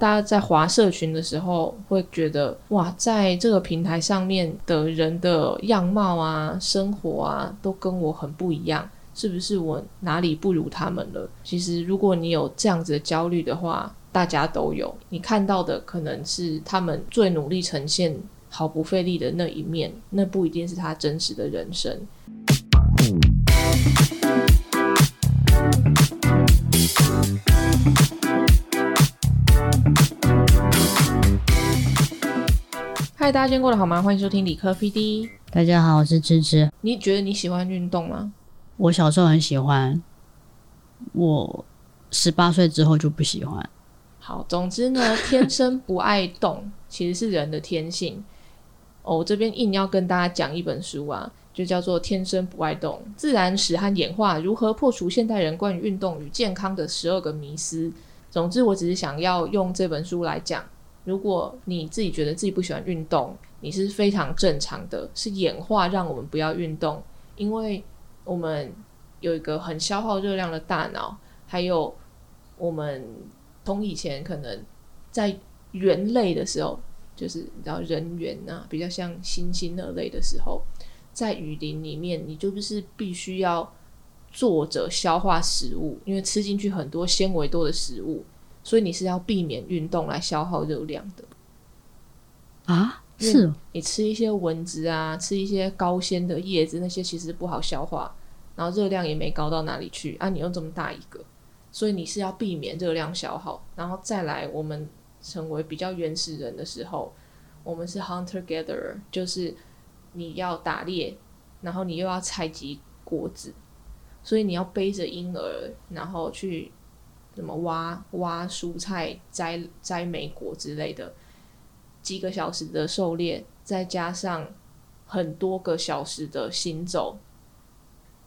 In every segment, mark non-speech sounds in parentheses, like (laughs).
大家在滑社群的时候，会觉得哇，在这个平台上面的人的样貌啊、生活啊，都跟我很不一样，是不是我哪里不如他们了？其实，如果你有这样子的焦虑的话，大家都有。你看到的可能是他们最努力呈现、毫不费力的那一面，那不一定是他真实的人生。嗨，大家今天过得好吗？欢迎收听理科 PD。大家好，我是芝芝。你觉得你喜欢运动吗？我小时候很喜欢，我十八岁之后就不喜欢。好，总之呢，(laughs) 天生不爱动其实是人的天性。哦，我这边硬要跟大家讲一本书啊，就叫做《天生不爱动：自然史和演化如何破除现代人关于运动与健康的十二个迷思》。总之，我只是想要用这本书来讲。如果你自己觉得自己不喜欢运动，你是非常正常的，是演化让我们不要运动，因为我们有一个很消耗热量的大脑，还有我们从以前可能在猿类的时候，就是你知道人猿啊，比较像猩猩那类的时候，在雨林里面，你就是必须要坐着消化食物，因为吃进去很多纤维多的食物。所以你是要避免运动来消耗热量的啊？是，你吃一些蚊子啊，吃一些高纤的叶子，那些其实不好消化，然后热量也没高到哪里去啊。你又这么大一个，所以你是要避免热量消耗，然后再来我们成为比较原始人的时候，我们是 hunter gatherer，就是你要打猎，然后你又要采集果子，所以你要背着婴儿，然后去。什么挖挖蔬菜、摘摘莓果之类的，几个小时的狩猎，再加上很多个小时的行走，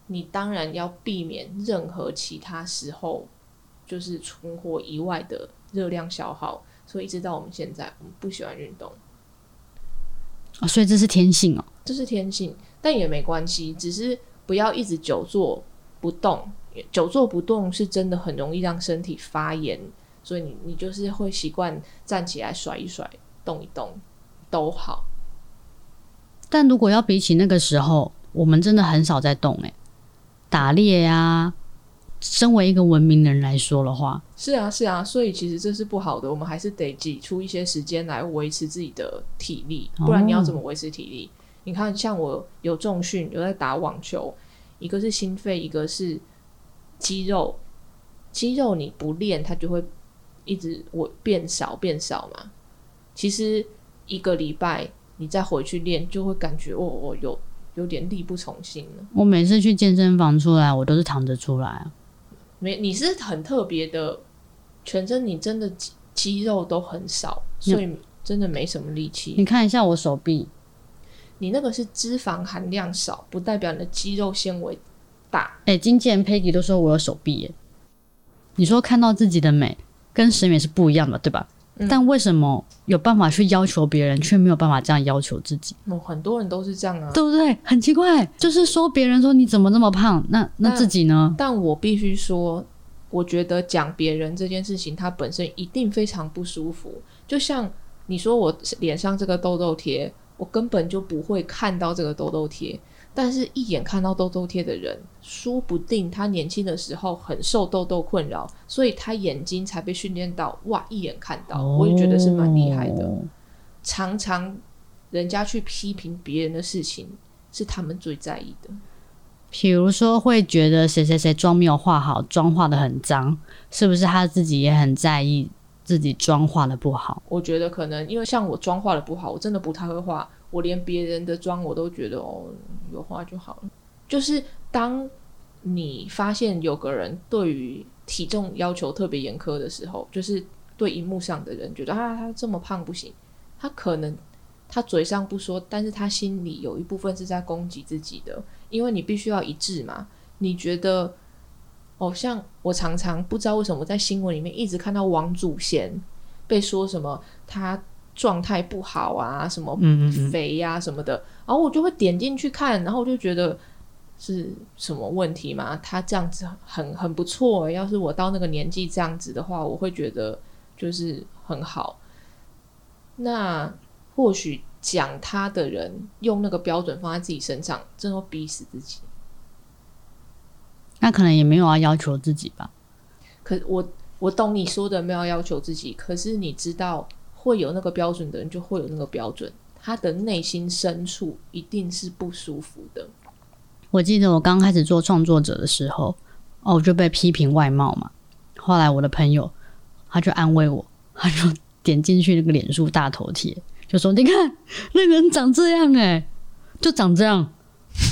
你当然要避免任何其他时候就是存活以外的热量消耗。所以一直到我们现在，我们不喜欢运动啊，所以这是天性哦，这是天性，但也没关系，只是不要一直久坐不动。久坐不动是真的很容易让身体发炎，所以你你就是会习惯站起来甩一甩、动一动都好。但如果要比起那个时候，我们真的很少在动诶，打猎呀，身为一个文明的人来说的话，是啊是啊，所以其实这是不好的，我们还是得挤出一些时间来维持自己的体力，不然你要怎么维持体力？你看，像我有重训，有在打网球，一个是心肺，一个是。肌肉，肌肉你不练，它就会一直我变少变少嘛。其实一个礼拜你再回去练，就会感觉哦，我有有点力不从心了。我每次去健身房出来，我都是躺着出来啊。没，你是很特别的，全身你真的肌肌肉都很少，所以真的没什么力气。你看一下我手臂，你那个是脂肪含量少，不代表你的肌肉纤维。大哎，经纪人 Peggy 都说我有手臂耶。你说看到自己的美跟审美是不一样的，对吧？但为什么有办法去要求别人，却没有办法这样要求自己？哦，很多人都是这样啊，对不对？很奇怪，就是说别人说你怎么那么胖，那那自己呢？但我必须说，我觉得讲别人这件事情，它本身一定非常不舒服。就像你说我脸上这个痘痘贴，我根本就不会看到这个痘痘贴。但是，一眼看到痘痘贴的人，说不定他年轻的时候很受痘痘困扰，所以他眼睛才被训练到哇，一眼看到。我也觉得是蛮厉害的。常常人家去批评别人的事情，是他们最在意的。比如说，会觉得谁谁谁妆没有化好，妆化的很脏，是不是他自己也很在意自己妆化的不好？我觉得可能因为像我妆化的不好，我真的不太会画。我连别人的妆我都觉得哦，有画就好了。就是当你发现有个人对于体重要求特别严苛的时候，就是对荧幕上的人觉得啊，他这么胖不行。他可能他嘴上不说，但是他心里有一部分是在攻击自己的，因为你必须要一致嘛。你觉得，哦，像我常常不知道为什么在新闻里面一直看到王祖贤被说什么他。状态不好啊，什么肥呀什么的，然后我就会点进去看，然后我就觉得是什么问题嘛？他这样子很很不错，要是我到那个年纪这样子的话，我会觉得就是很好。那或许讲他的人用那个标准放在自己身上，真会逼死自己。那可能也没有要要求自己吧。可我我懂你说的没有要求自己，可是你知道会有那个标准的人就会有那个标准，他的内心深处一定是不舒服的。我记得我刚开始做创作者的时候，哦，我就被批评外貌嘛。后来我的朋友他就安慰我，他就点进去那个脸书大头贴，就说：“你看那个人长这样，哎，就长这样。”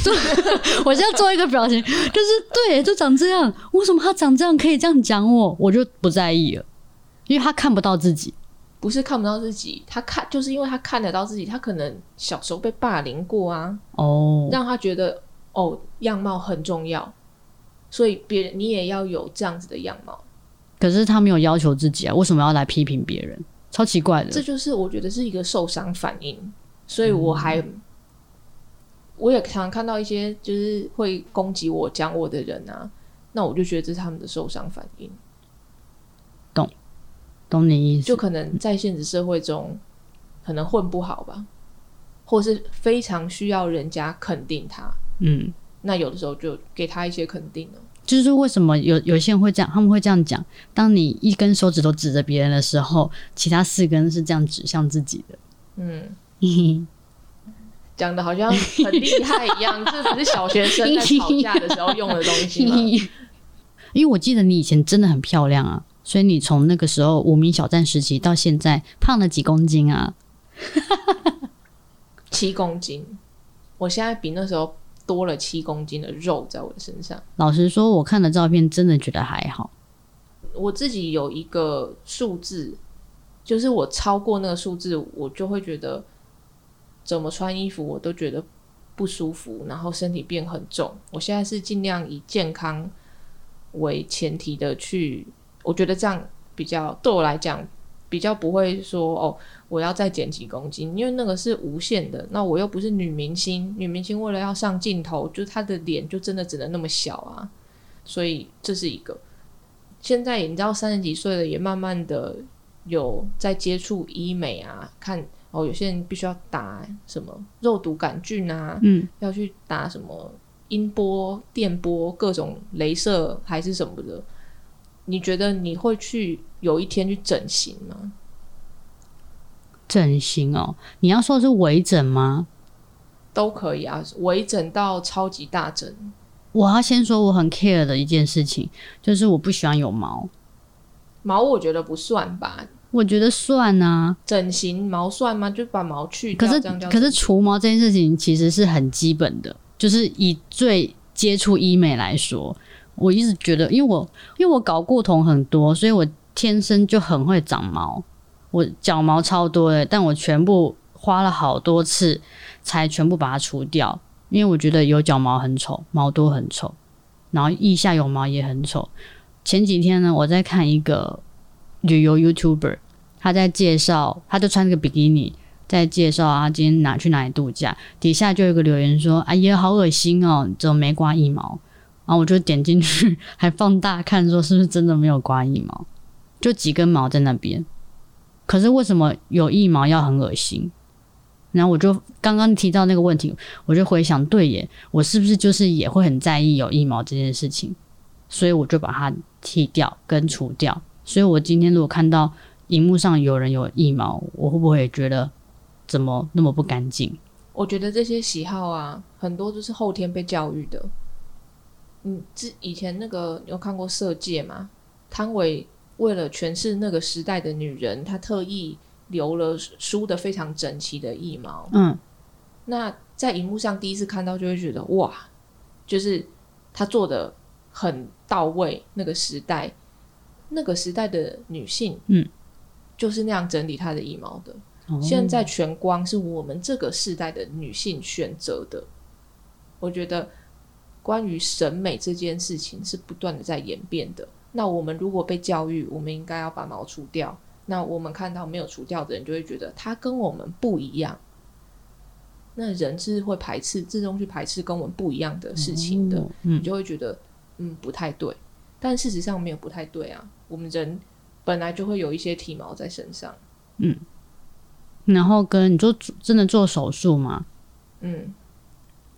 就 (laughs) 我现在做一个表情，就是对，就长这样。为什么他长这样可以这样讲我？我就不在意了，因为他看不到自己，不是看不到自己，他看就是因为他看得到自己，他可能小时候被霸凌过啊，哦，让他觉得哦样貌很重要，所以别人你也要有这样子的样貌。可是他没有要求自己啊，为什么要来批评别人？超奇怪的。这就是我觉得是一个受伤反应，所以我还。我也常看到一些就是会攻击我、讲我的人啊，那我就觉得这是他们的受伤反应。懂，懂你意思。就可能在现实社会中，可能混不好吧，或是非常需要人家肯定他。嗯，那有的时候就给他一些肯定了。就是为什么有有些人会这样，他们会这样讲：，当你一根手指头指着别人的时候，其他四根是这样指向自己的。嗯。(laughs) 讲的好像很厉害一样，这只是小学生在吵架的时候用的东西吗？(laughs) 因为我记得你以前真的很漂亮啊，所以你从那个时候无名小站时期到现在胖了几公斤啊？(laughs) 七公斤，我现在比那时候多了七公斤的肉在我的身上。老实说，我看的照片真的觉得还好。我自己有一个数字，就是我超过那个数字，我就会觉得。怎么穿衣服我都觉得不舒服，然后身体变很重。我现在是尽量以健康为前提的去，我觉得这样比较对我来讲比较不会说哦，我要再减几公斤，因为那个是无限的。那我又不是女明星，女明星为了要上镜头，就她的脸就真的只能那么小啊。所以这是一个。现在你知道三十几岁了，也慢慢的有在接触医美啊，看。哦，有些人必须要打什么肉毒杆菌啊，嗯，要去打什么音波、电波、各种镭射还是什么的。你觉得你会去有一天去整形吗？整形哦，你要说的是微整吗？都可以啊，微整到超级大整。我要先说我很 care 的一件事情，就是我不喜欢有毛。毛我觉得不算吧。我觉得算啊，整形毛算吗？就把毛去掉。可是可是除毛这件事情其实是很基本的，就是以最接触医美来说，我一直觉得，因为我因为我搞过头很多，所以我天生就很会长毛，我脚毛超多的，但我全部花了好多次才全部把它除掉，因为我觉得有脚毛很丑，毛多很丑，然后腋下有毛也很丑。前几天呢，我在看一个。旅游 YouTuber，他在介绍，他就穿这个比基尼在介绍啊，今天哪去哪里度假，底下就有个留言说：“哎呀，好恶心哦，怎么没刮一毛？”然后我就点进去，还放大看，说是不是真的没有刮一毛，就几根毛在那边。可是为什么有一毛要很恶心？然后我就刚刚提到那个问题，我就回想，对耶，我是不是就是也会很在意有一毛这件事情？所以我就把它剃掉跟除掉。所以，我今天如果看到荧幕上有人有腋毛，我会不会觉得怎么那么不干净？我觉得这些喜好啊，很多都是后天被教育的。嗯，之以前那个有看过《色戒》吗？汤唯为了诠释那个时代的女人，她特意留了梳的非常整齐的腋毛。嗯，那在荧幕上第一次看到，就会觉得哇，就是她做的很到位，那个时代。那个时代的女性，嗯，就是那样整理她的腋毛的。现在全光是我们这个时代的女性选择的。我觉得关于审美这件事情是不断的在演变的。那我们如果被教育，我们应该要把毛除掉。那我们看到没有除掉的人，就会觉得他跟我们不一样。那人是会排斥，自动去排斥跟我们不一样的事情的。你就会觉得，嗯，不太对。但事实上没有不太对啊。我们人本来就会有一些体毛在身上。嗯然后跟你做真的做手术吗？嗯，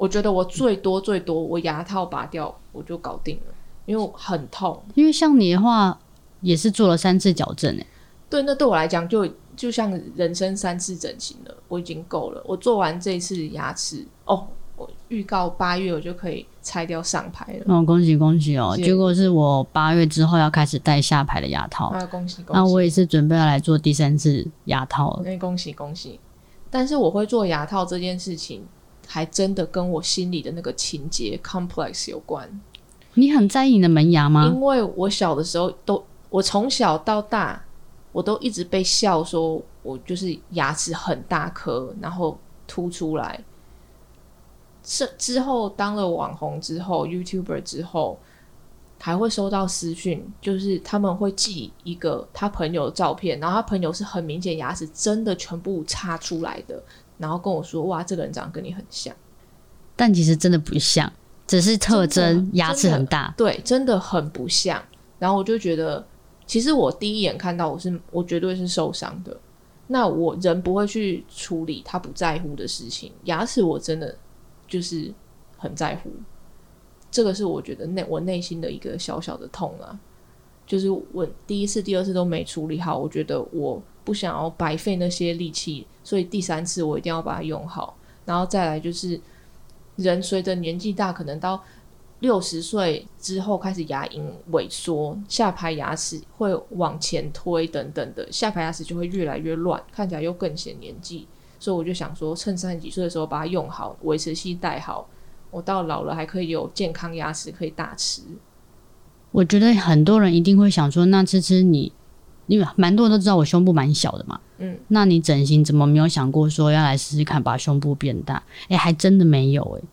我觉得我最多最多我牙套拔掉我就搞定了，因为我很痛。因为像你的话，也是做了三次矫正诶。对，那对我来讲就就像人生三次整形了，我已经够了。我做完这一次牙齿，哦，我预告八月我就可以拆掉上排了。哦，恭喜恭喜哦！结果是我八月之后要开始戴下排的牙套，啊，恭喜恭喜！那我也是准备要来做第三次牙套了。那恭喜恭喜！但是我会做牙套这件事情，还真的跟我心里的那个情节 complex 有关。你很在意你的门牙吗？因为我小的时候都，我从小到大，我都一直被笑说我就是牙齿很大颗，然后凸出来。是之后当了网红之后，YouTuber 之后，还会收到私讯，就是他们会寄一个他朋友的照片，然后他朋友是很明显牙齿真的全部插出来的，然后跟我说：“哇，这个人长得跟你很像。”但其实真的不像，只是特征牙齿很大。对，真的很不像。然后我就觉得，其实我第一眼看到我是，我绝对是受伤的。那我人不会去处理他不在乎的事情，牙齿我真的就是很在乎。这个是我觉得内我内心的一个小小的痛啊，就是我第一次、第二次都没处理好，我觉得我不想要白费那些力气，所以第三次我一定要把它用好。然后再来就是，人随着年纪大，可能到六十岁之后开始牙龈萎缩，下排牙齿会往前推等等的，下排牙齿就会越来越乱，看起来又更显年纪。所以我就想说，趁三十几岁的时候把它用好，维持期带好，我到老了还可以有健康牙齿可以大吃。我觉得很多人一定会想说，那吃吃你，因为蛮多人都知道我胸部蛮小的嘛，嗯，那你整形怎么没有想过说要来试试看把胸部变大？诶，还真的没有诶。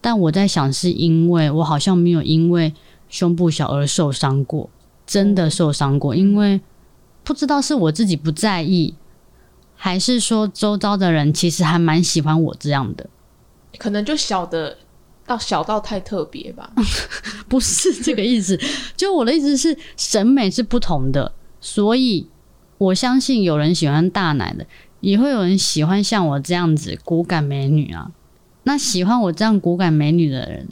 但我在想，是因为我好像没有因为胸部小而受伤过，真的受伤过，因为不知道是我自己不在意，还是说周遭的人其实还蛮喜欢我这样的。可能就小的到小到太特别吧。(laughs) 不是这个意思，就我的意思是审美是不同的，所以我相信有人喜欢大奶的，也会有人喜欢像我这样子骨感美女啊。那喜欢我这样骨感美女的人，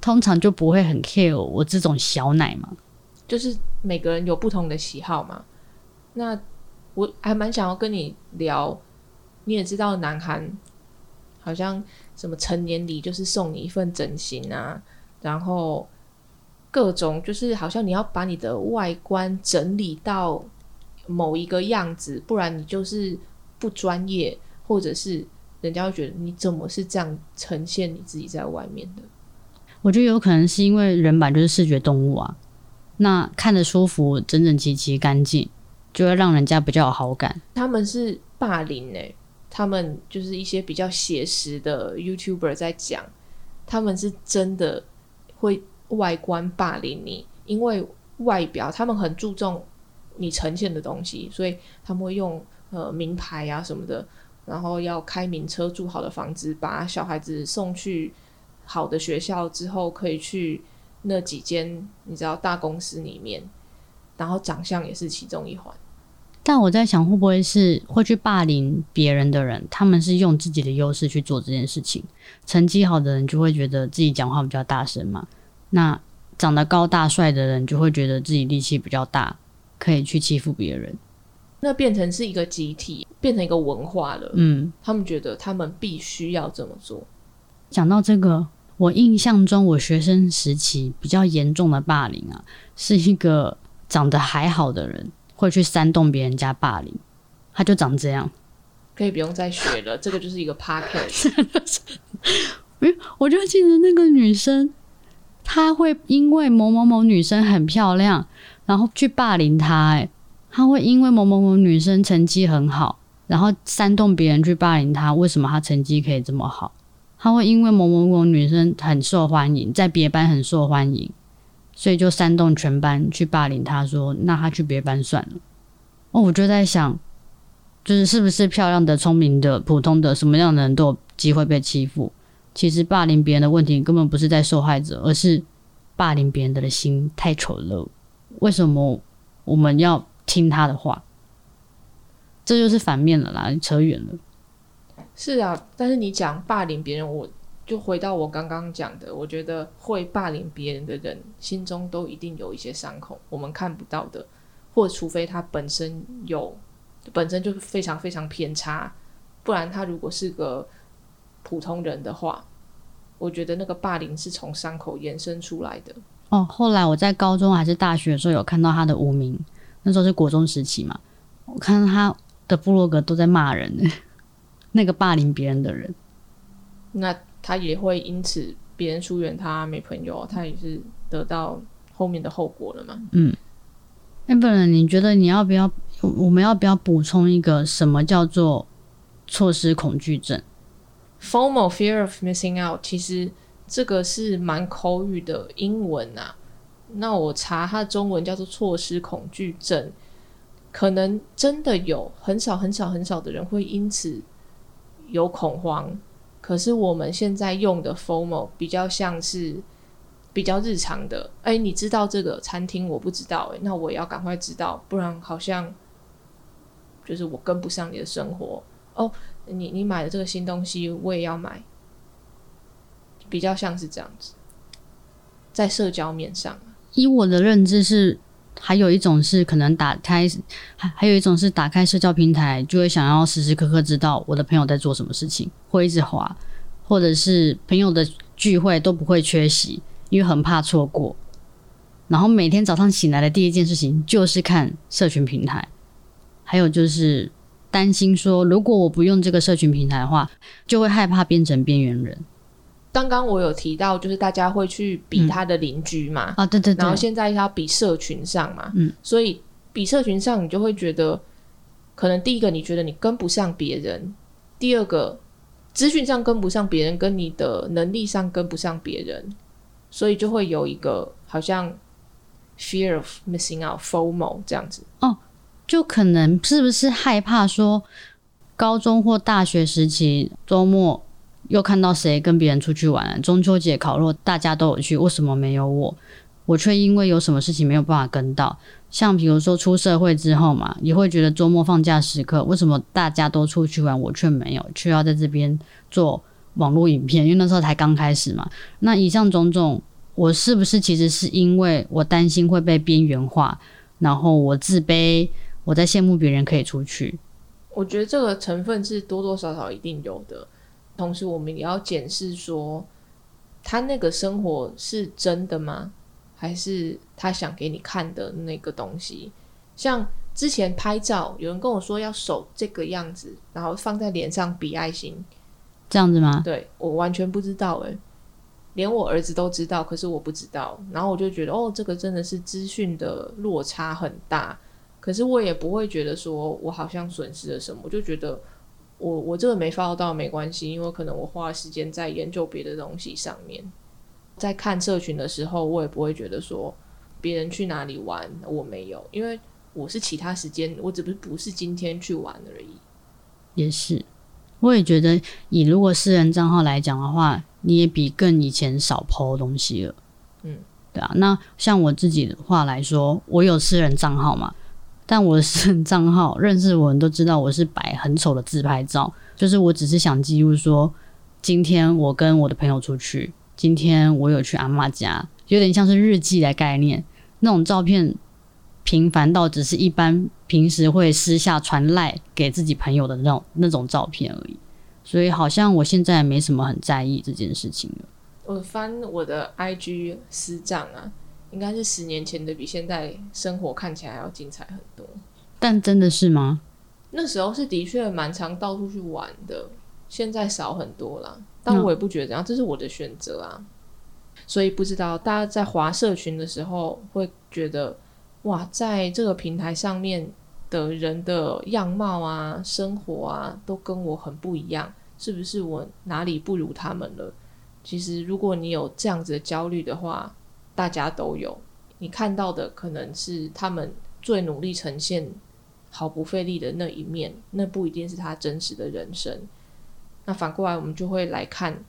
通常就不会很 care 我这种小奶嘛。就是每个人有不同的喜好嘛。那我还蛮想要跟你聊，你也知道南韩好像什么成年礼就是送你一份整形啊，然后各种就是好像你要把你的外观整理到某一个样子，不然你就是不专业，或者是人家会觉得你怎么是这样呈现你自己在外面的。我觉得有可能是因为人本来就是视觉动物啊，那看着舒服、整整齐齐、干净，就会让人家比较有好感。他们是霸凌诶、他们就是一些比较写实的 YouTuber 在讲，他们是真的会外观霸凌你，因为外表他们很注重你呈现的东西，所以他们会用呃名牌啊什么的，然后要开名车、住好的房子，把小孩子送去好的学校之后，可以去那几间你知道大公司里面，然后长相也是其中一环。但我在想，会不会是会去霸凌别人的人，他们是用自己的优势去做这件事情。成绩好的人就会觉得自己讲话比较大声嘛，那长得高大帅的人就会觉得自己力气比较大，可以去欺负别人。那变成是一个集体，变成一个文化了。嗯，他们觉得他们必须要这么做。讲到这个，我印象中我学生时期比较严重的霸凌啊，是一个长得还好的人会去煽动别人家霸凌，他就长这样。可以不用再学了，这个就是一个 p o c k e t 我就记得那个女生，她会因为某某某女生很漂亮，然后去霸凌她。哎，她会因为某某某女生成绩很好，然后煽动别人去霸凌她。为什么她成绩可以这么好？她会因为某某某女生很受欢迎，在别班很受欢迎，所以就煽动全班去霸凌他，说那他去别班算了。哦，我就在想，就是是不是漂亮的、聪明的、普通的，什么样的人都有机会被欺负？其实霸凌别人的问题根本不是在受害者，而是霸凌别人的心太丑陋。为什么我们要听他的话，这就是反面了啦，扯远了。是啊，但是你讲霸凌别人，我就回到我刚刚讲的，我觉得会霸凌别人的人心中都一定有一些伤口，我们看不到的，或除非他本身有，本身就是非常非常偏差，不然他如果是个普通人的话，我觉得那个霸凌是从伤口延伸出来的。哦，后来我在高中还是大学的时候有看到他的无名，那时候是国中时期嘛，我看到他的部落格都在骂人，(laughs) 那个霸凌别人的人，那他也会因此别人疏远他没朋友，他也是得到后面的后果了嘛。嗯。那不然你觉得你要不要？我们要不要补充一个什么叫做错失恐惧症？Formal fear of missing out，其实。这个是蛮口语的英文啊，那我查它的中文叫做错失恐惧症，可能真的有很少很少很少的人会因此有恐慌，可是我们现在用的 formal 比较像是比较日常的，哎，你知道这个餐厅我不知道，哎，那我也要赶快知道，不然好像就是我跟不上你的生活哦。你你买的这个新东西我也要买。比较像是这样子，在社交面上，以我的认知是，还有一种是可能打开，还还有一种是打开社交平台，就会想要时时刻刻知道我的朋友在做什么事情，会一直滑，或者是朋友的聚会都不会缺席，因为很怕错过。然后每天早上醒来的第一件事情就是看社群平台，还有就是担心说，如果我不用这个社群平台的话，就会害怕变成边缘人。刚刚我有提到，就是大家会去比他的邻居嘛，啊对对，然后现在要比社群上嘛，嗯，所以比社群上，你就会觉得，可能第一个你觉得你跟不上别人，第二个资讯上跟不上别人，跟你的能力上跟不上别人，所以就会有一个好像 fear of missing out FOMO 这样子，哦，就可能是不是害怕说高中或大学时期周末。又看到谁跟别人出去玩？中秋节烤肉，大家都有去，为什么没有我？我却因为有什么事情没有办法跟到。像比如说出社会之后嘛，也会觉得周末放假时刻，为什么大家都出去玩，我却没有，却要在这边做网络影片？因为那时候才刚开始嘛。那以上种种，我是不是其实是因为我担心会被边缘化，然后我自卑，我在羡慕别人可以出去？我觉得这个成分是多多少少一定有的。同时，我们也要检视说，他那个生活是真的吗？还是他想给你看的那个东西？像之前拍照，有人跟我说要手这个样子，然后放在脸上比爱心，这样子吗？对我完全不知道诶，连我儿子都知道，可是我不知道。然后我就觉得，哦，这个真的是资讯的落差很大。可是我也不会觉得说我好像损失了什么，我就觉得。我我这个没发到没关系，因为可能我花时间在研究别的东西上面，在看社群的时候，我也不会觉得说别人去哪里玩我没有，因为我是其他时间，我只不是不是今天去玩而已。也是，我也觉得以如果私人账号来讲的话，你也比更以前少抛东西了。嗯，对啊。那像我自己的话来说，我有私人账号嘛。但我的私人账号，认识我人都知道我是摆很丑的自拍照，就是我只是想记录说，今天我跟我的朋友出去，今天我有去阿妈家，有点像是日记的概念。那种照片平凡到只是一般平时会私下传赖给自己朋友的那种那种照片而已。所以好像我现在没什么很在意这件事情了。我翻我的 IG 私账啊。应该是十年前的比现在生活看起来要精彩很多，但真的是吗？那时候是的确蛮常到处去玩的，现在少很多了。但我也不觉得怎样，这是我的选择啊。所以不知道大家在华社群的时候会觉得，哇，在这个平台上面的人的样貌啊、生活啊，都跟我很不一样，是不是我哪里不如他们了？其实如果你有这样子的焦虑的话，大家都有，你看到的可能是他们最努力呈现毫不费力的那一面，那不一定是他真实的人生。那反过来，我们就会来看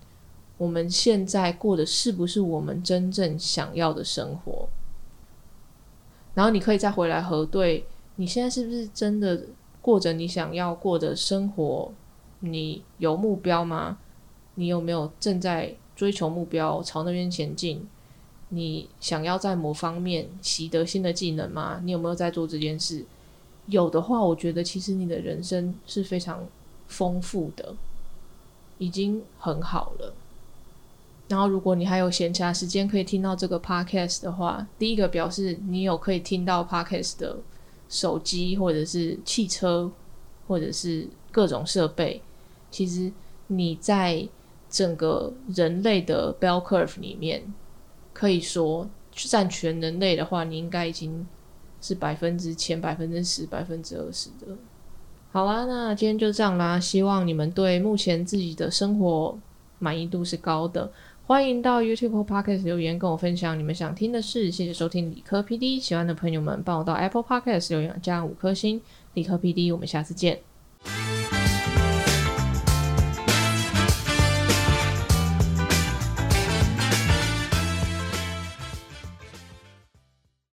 我们现在过的是不是我们真正想要的生活。然后你可以再回来核对你现在是不是真的过着你想要过的生活？你有目标吗？你有没有正在追求目标，朝那边前进？你想要在某方面习得新的技能吗？你有没有在做这件事？有的话，我觉得其实你的人生是非常丰富的，已经很好了。然后，如果你还有闲暇时间可以听到这个 podcast 的话，第一个表示你有可以听到 podcast 的手机或者是汽车或者是各种设备。其实你在整个人类的 bell curve 里面，可以说占全人类的话，你应该已经是百分之前百分之十、百分之二十的。好啦，那今天就这样啦。希望你们对目前自己的生活满意度是高的。欢迎到 YouTube Podcast 留言跟我分享你们想听的事。谢谢收听理科 PD，喜欢的朋友们帮我到 Apple Podcast 留言加五颗星。理科 PD，我们下次见。